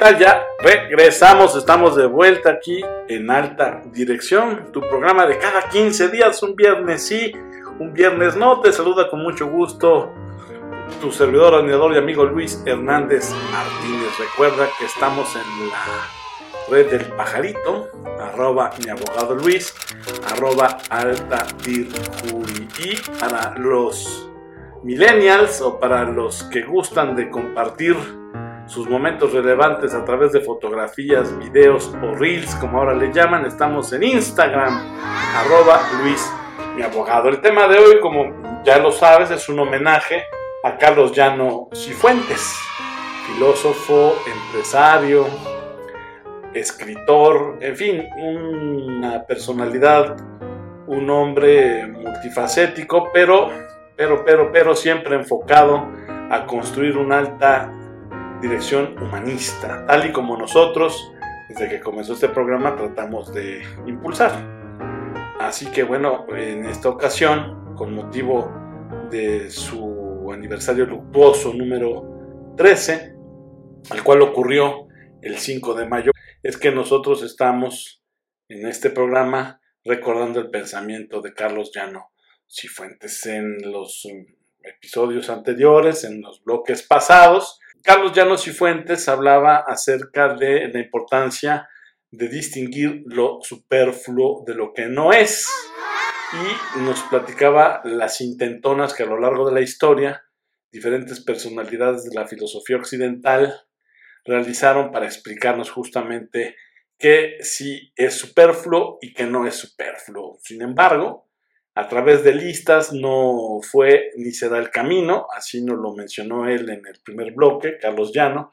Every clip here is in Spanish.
Ya regresamos, estamos de vuelta aquí en Alta Dirección, tu programa de cada 15 días, un viernes sí, un viernes no. Te saluda con mucho gusto tu servidor, admirador y amigo Luis Hernández Martínez. Recuerda que estamos en la red del pajarito, arroba mi abogado Luis, arroba alta y para los millennials o para los que gustan de compartir sus momentos relevantes a través de fotografías, videos o reels, como ahora le llaman, estamos en Instagram, arroba Luis. El tema de hoy, como ya lo sabes, es un homenaje a Carlos Llano Cifuentes, filósofo, empresario, escritor, en fin, una personalidad, un hombre multifacético, pero, pero, pero, pero siempre enfocado a construir una alta dirección humanista, tal y como nosotros, desde que comenzó este programa, tratamos de impulsar. Así que bueno, en esta ocasión, con motivo de su aniversario luctuoso número 13, al cual ocurrió el 5 de mayo, es que nosotros estamos en este programa recordando el pensamiento de Carlos Llano Cifuentes en los episodios anteriores, en los bloques pasados, Carlos Llanos y Fuentes hablaba acerca de la importancia de distinguir lo superfluo de lo que no es y nos platicaba las intentonas que a lo largo de la historia diferentes personalidades de la filosofía occidental realizaron para explicarnos justamente qué sí es superfluo y qué no es superfluo. Sin embargo, a través de listas no fue ni será el camino, así nos lo mencionó él en el primer bloque, Carlos Llano,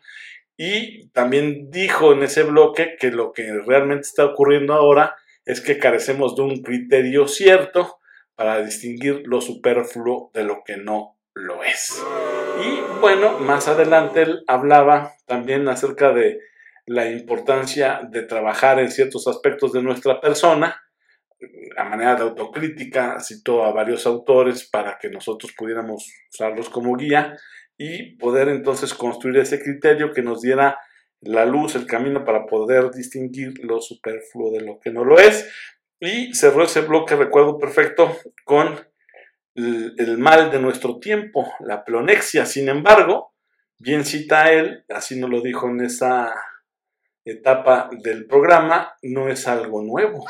y también dijo en ese bloque que lo que realmente está ocurriendo ahora es que carecemos de un criterio cierto para distinguir lo superfluo de lo que no lo es. Y bueno, más adelante él hablaba también acerca de la importancia de trabajar en ciertos aspectos de nuestra persona, a manera de autocrítica, citó a varios autores para que nosotros pudiéramos usarlos como guía y poder entonces construir ese criterio que nos diera la luz, el camino para poder distinguir lo superfluo de lo que no lo es. Y cerró ese bloque, recuerdo perfecto, con el, mal de nuestro tiempo, la plonexia. Sin embargo, bien cita él, así nos lo dijo en esa etapa del programa no es algo nuevo.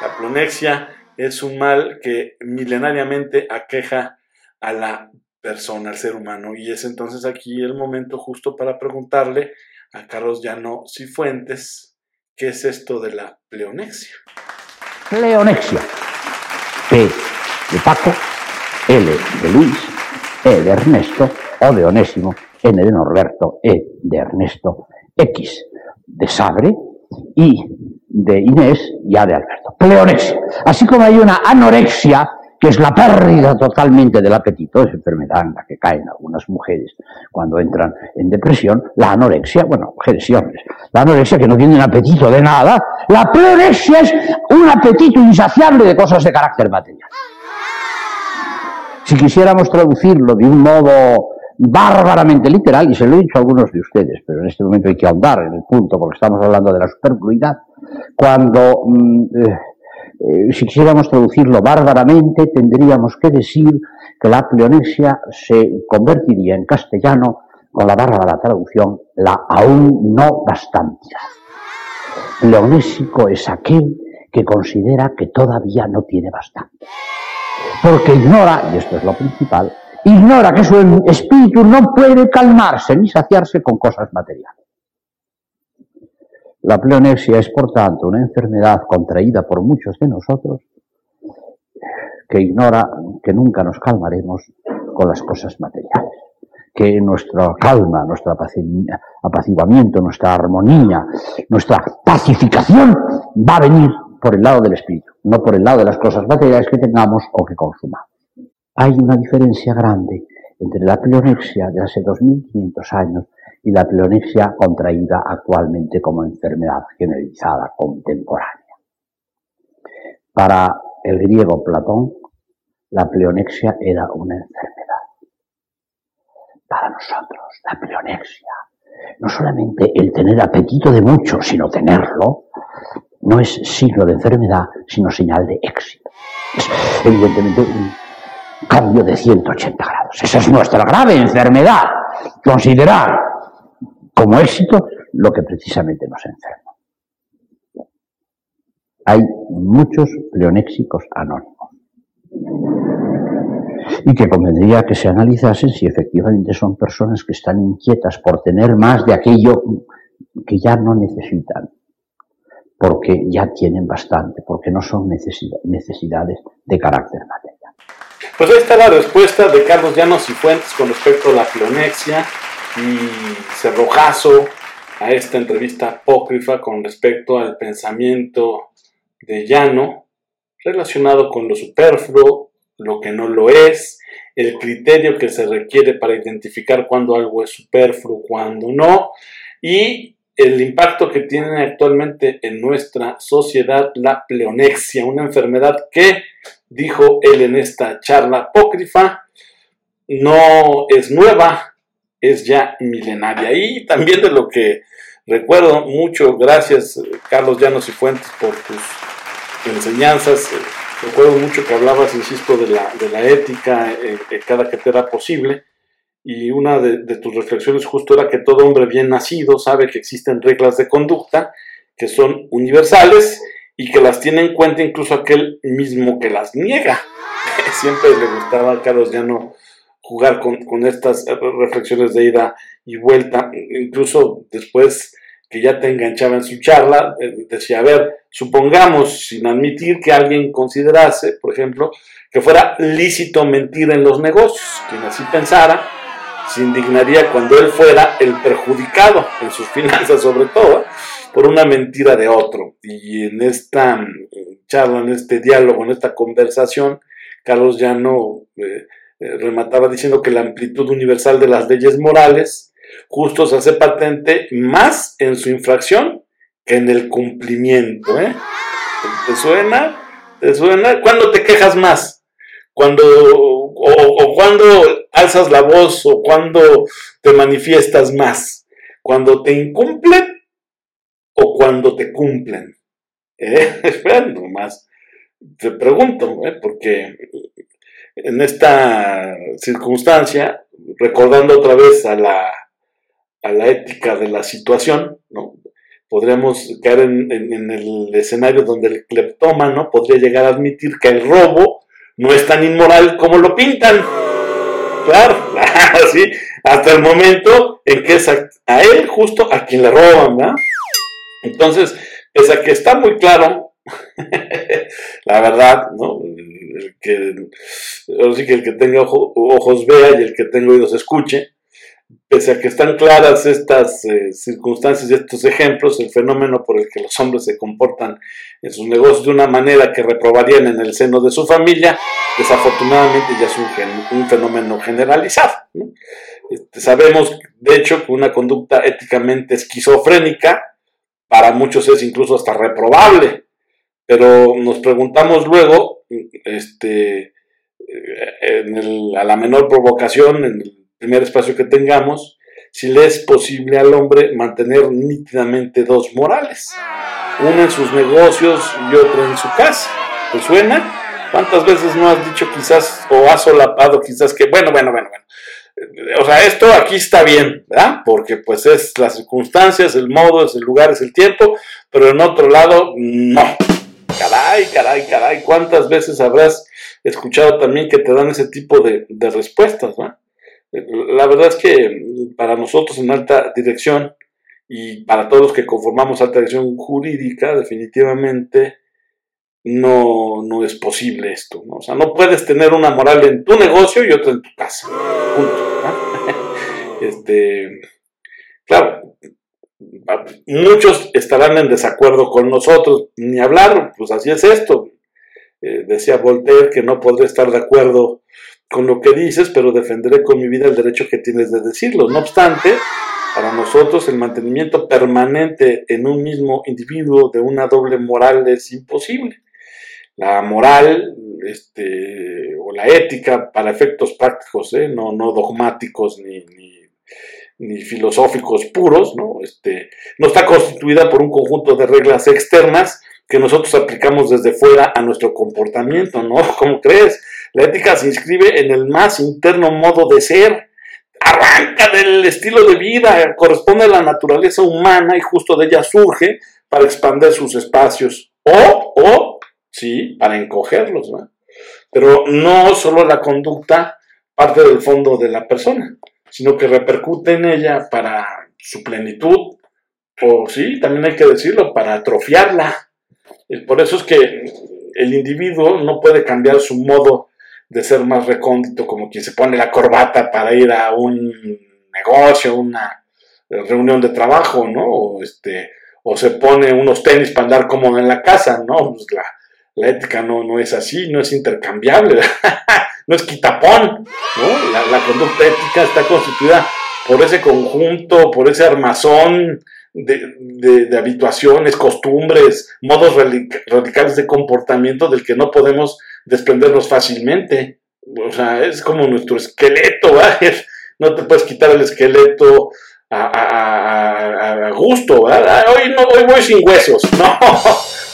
La plonexia es un mal que milenariamente aqueja a la persona, al ser humano. Y es entonces aquí el momento justo para preguntarle a Carlos Llano Cifuentes, ¿qué es esto de la pleonexia? Pleonexia. P de Paco, L de Luis, E de Ernesto, O de Onésimo, N de Norberto, E de Ernesto, X de Sabre, Y de Inés y A de Alberto. Pleonexia. Así como hay una anorexia, que es la pérdida totalmente del apetito, es enfermedad en la que caen algunas mujeres cuando entran en depresión, la anorexia, bueno, mujeres y hombres, la anorexia que no tienen apetito de nada, la pleonexia es un apetito insaciable de cosas de carácter material. Si quisiéramos traducirlo de un modo bárbaramente literal, y se lo he dicho a algunos de ustedes, pero en este momento hay que ahondar en el punto porque estamos hablando de la superfluidad, cuando, mm, eh, eh, si quisiéramos traducirlo bárbaramente, tendríamos que decir que la pleonexia se convertiría en castellano, con la bárbara traducción, la aún no bastantidad. Pleonésico es aquel que considera que todavía no tiene bastante. Porque ignora, y esto es lo principal, ignora que su espíritu no puede calmarse ni saciarse con cosas materiales. La pleonexia es, por tanto, una enfermedad contraída por muchos de nosotros que ignora que nunca nos calmaremos con las cosas materiales, que nuestra calma, nuestro apaciguamiento, nuestra armonía, nuestra pacificación va a venir por el lado del espíritu, no por el lado de las cosas materiales que tengamos o que consumamos. Hay una diferencia grande entre la pleonexia de hace 2500 años y la pleonexia contraída actualmente como enfermedad generalizada contemporánea. Para el griego Platón, la pleonexia era una enfermedad. Para nosotros, la pleonexia no solamente el tener apetito de mucho, sino tenerlo, no es signo de enfermedad, sino señal de éxito. Es evidentemente un cambio de 180 grados. Esa es nuestra grave enfermedad. Considerar como éxito lo que precisamente nos enferma. Hay muchos pleonéxicos anónimos y que convendría que se analizasen si efectivamente son personas que están inquietas por tener más de aquello que ya no necesitan, porque ya tienen bastante, porque no son necesidades de carácter material. Pues ahí está la respuesta de Carlos Llanos y Fuentes con respecto a la clonexia y cerrojazo a esta entrevista apócrifa con respecto al pensamiento de Llano relacionado con lo superfluo, lo que no lo es, el criterio que se requiere para identificar cuándo algo es superfluo, cuándo no, y el impacto que tiene actualmente en nuestra sociedad la pleonexia, una enfermedad que, dijo él en esta charla apócrifa, no es nueva, es ya milenaria. Y también de lo que recuerdo mucho, gracias Carlos Llanos y Fuentes por tus enseñanzas. Recuerdo mucho que hablabas, insisto, de la, de la ética en, cada que te era posible. Y una de, tus reflexiones justo era que todo hombre bien nacido sabe que existen reglas de conducta que son universales y que las tiene en cuenta incluso aquel mismo que las niega. Siempre le gustaba a Carlos no jugar con, con estas reflexiones de ida y vuelta. Incluso después que ya te enganchaba en su charla, eh, decía, a ver, supongamos, sin admitir que alguien considerase, por ejemplo, que fuera lícito mentir en los negocios, quien así pensara, se indignaría cuando él fuera el perjudicado en sus finanzas sobre todo, por una mentira de otro. Y en esta mm, charla, en este diálogo, en esta conversación, Carlos ya no eh, eh, remataba diciendo que la amplitud universal de las leyes morales justo se hace patente más en su infracción que en el cumplimiento. ¿eh? ¿Te suena? ¿Te suena? ¿Cuándo te quejas más? Cuando, o, cuando alzas la voz o cuando te manifiestas más. Cuando te incumplen o cuando te cumplen. ¿Eh? más. Te pregunto, ¿eh? porque en esta circunstancia, recordando otra vez a la a la ética de la situación, ¿no? Podríamos caer en, el escenario donde el cleptómano podría llegar a admitir que el robo no es tan inmoral como lo pintan. Claro, así, hasta el momento en que es a, él justo a quien le roban, ¿verdad? Entonces, es a que está muy claro, la verdad, ¿no? El que, que el que tenga ojos vea y el que tenga oídos escuche, pese a que están claras estas eh, circunstancias y estos ejemplos, el fenómeno por el que los hombres se comportan en sus negocios de una manera que reprobarían en el seno de su familia, desafortunadamente ya es un, fenómeno generalizado. Este, sabemos, de hecho, que una conducta éticamente esquizofrénica para muchos es incluso hasta reprobable, pero nos preguntamos luego, este, eh, a la menor provocación, en el primer espacio que tengamos, si le es posible al hombre mantener nítidamente dos morales, una en sus negocios y otra en su casa. ¿Te suena? ¿Cuántas veces no has dicho quizás o has solapado quizás que, bueno, bueno, bueno, bueno? O sea, esto aquí está bien, ¿verdad? Porque pues es las circunstancias, el modo, es el lugar, es el tiempo, pero en otro lado, no. Caray, caray, caray, ¿cuántas veces habrás escuchado también que te dan ese tipo de, de respuestas, ¿no? La verdad es que para nosotros en alta dirección y para todos los que conformamos alta dirección jurídica, definitivamente no, no es posible esto. ¿no? O sea, no puedes tener una moral en tu negocio y otra en tu casa. este, claro, muchos estarán en desacuerdo con nosotros, ni hablar, pues así es esto. Eh, decía Voltaire que no podré estar de acuerdo con lo que dices, pero defenderé con mi vida el derecho que tienes de decirlo. No obstante, para nosotros el mantenimiento permanente en un mismo individuo de una doble moral es imposible. La moral este, o la ética para efectos prácticos, ¿eh? no, no dogmáticos ni, ni filosóficos puros, ¿no? Este, no está constituida por un conjunto de reglas externas que nosotros aplicamos desde fuera a nuestro comportamiento, ¿no? ¿Cómo crees? La ética se inscribe en el más interno modo de ser, arranca del estilo de vida, corresponde a la naturaleza humana y justo de ella surge para expandir sus espacios o, o, sí, para encogerlos, ¿no? Pero no solo la conducta parte del fondo de la persona, sino que repercute en ella para su plenitud, o sí, también hay que decirlo, para atrofiarla. Por eso es que el individuo no puede cambiar su modo de ser más recóndito, como quien se pone la corbata para ir a un negocio, una reunión de trabajo, ¿no? O, este, o se pone unos tenis para andar cómodo en la casa, ¿no? Pues la, la ética no, no es así, no es intercambiable. no es quitapón, ¿no? La, conducta ética está constituida por ese conjunto, por ese armazón de, habituaciones, costumbres, modos radicales de comportamiento del que no podemos desprendernos fácilmente. O sea, es como nuestro esqueleto, No te puedes quitar el esqueleto a, gusto, Hoy, no, hoy voy sin huesos, no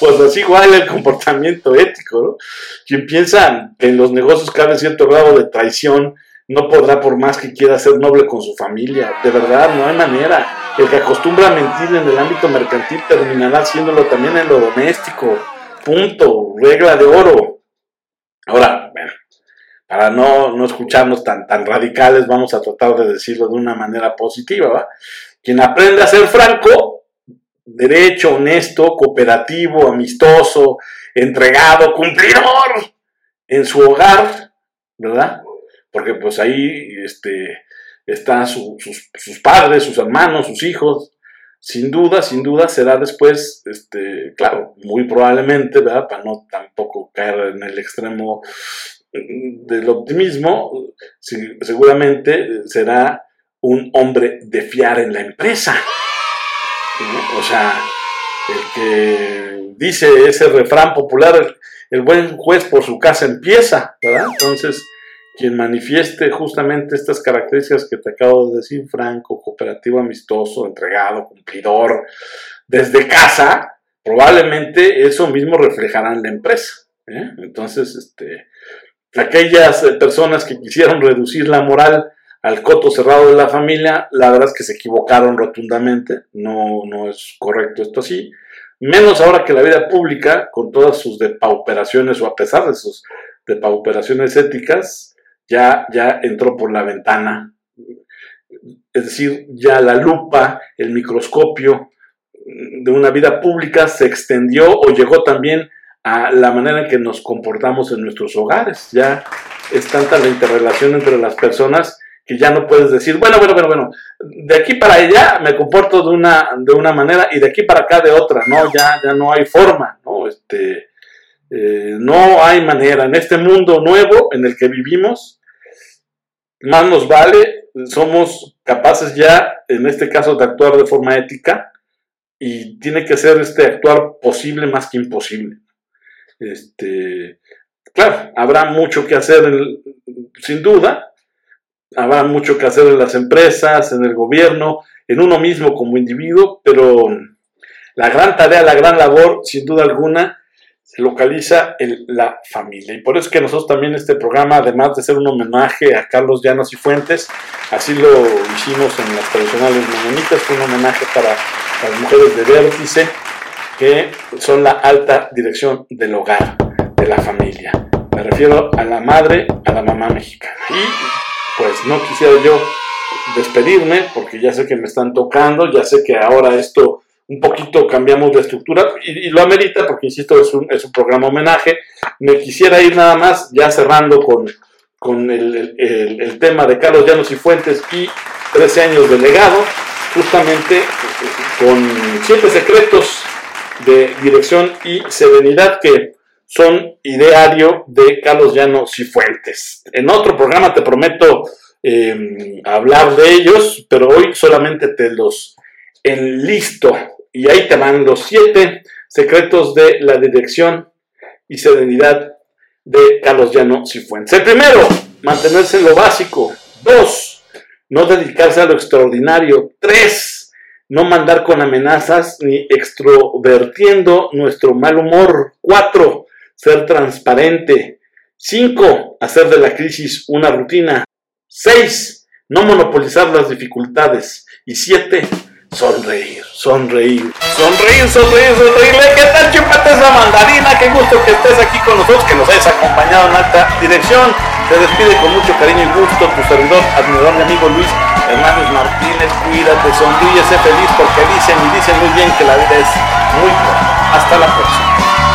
pues así igual el comportamiento ético. Quien piensa que en los negocios cabe cierto grado de traición, no podrá por más que quiera ser noble con su familia. De verdad, no hay manera. El que acostumbra a mentir en el ámbito mercantil terminará haciéndolo también en lo doméstico. Punto. Regla de oro. Ahora, bueno, para no, no escucharnos tan, tan radicales, vamos a tratar de decirlo de una manera positiva, ¿va? Quien aprende a ser franco, derecho, honesto, cooperativo, amistoso, entregado, cumplidor en su hogar, ¿verdad? Porque pues ahí este, están sus, sus, padres, sus hermanos, sus hijos. Sin duda, sin duda será después, este, claro, muy probablemente, ¿verdad? Para no tampoco caer en el extremo del optimismo, seguramente será un hombre de fiar en la empresa. O sea, el que dice ese refrán popular, el, buen juez por su casa empieza, ¿verdad? Entonces, quien manifieste justamente estas características que te acabo de decir, franco, cooperativo, amistoso, entregado, cumplidor, desde casa, probablemente eso mismo reflejará en la empresa. ¿eh? Entonces, este, aquellas personas que quisieron reducir la moral al coto cerrado de la familia, la verdad es que se equivocaron rotundamente, no, no es correcto esto así, menos ahora que la vida pública, con todas sus depauperaciones o a pesar de sus depauperaciones éticas, ya, ya entró por la ventana. Es decir, ya la lupa, el microscopio de una vida pública se extendió o llegó también a la manera en que nos comportamos en nuestros hogares. Ya es tanta la interrelación entre las personas que ya no puedes decir, bueno, bueno, bueno, bueno, de aquí para allá me comporto de una, de una manera y de aquí para acá de otra, no, ya, ya no hay forma, ¿no? Este, eh, no hay manera. En este mundo nuevo en el que vivimos, más nos vale, somos capaces ya, en este caso, de actuar de forma ética y tiene que ser este actuar posible más que imposible. Este, claro, habrá mucho que hacer, sin duda, habrá mucho que hacer en las empresas, en el gobierno, en uno mismo como individuo, pero la gran tarea, la gran labor, sin duda alguna, localiza en la familia. Y por eso es que nosotros también este programa, además de ser un homenaje a Carlos Llanos y Fuentes, así lo hicimos en las tradicionales mañanitas, fue un homenaje para las mujeres de vértice, que son la alta dirección del hogar, de la familia. Me refiero a la madre, a la mamá mexicana. Y pues no quisiera yo despedirme porque ya sé que me están tocando, ya sé que ahora esto un poquito cambiamos de estructura y, lo amerita porque, insisto, es un, es un, programa homenaje. Me quisiera ir nada más ya cerrando con, con el, el, tema de Carlos Llanos y Fuentes y 13 años de legado, justamente con siete secretos de dirección y serenidad que son ideario de Carlos Llanos y Fuentes. En otro programa te prometo eh, hablar de ellos, pero hoy solamente te los enlisto. Y ahí te van los siete secretos de la dirección y serenidad de Carlos Llanos y Fuentes. El primero, mantenerse en lo básico. Dos, no dedicarse a lo extraordinario. Tres, no mandar con amenazas ni extrovertiendo nuestro mal humor. Cuatro, ser transparente. Cinco, hacer de la crisis una rutina. Seis, no monopolizar las dificultades. Y siete, sonreír, sonreír, sonreír, sonreír, sonreír. ¿Qué tal chupate esa mandarina? Qué gusto que estés aquí con nosotros, que nos hayas acompañado en alta dirección. Te despide con mucho cariño y gusto tu servidor, admirador y amigo Luis Hernández Martínez. Cuídate, sonríe, sé feliz porque dicen y dicen muy bien que la vida es muy corta. Hasta la próxima.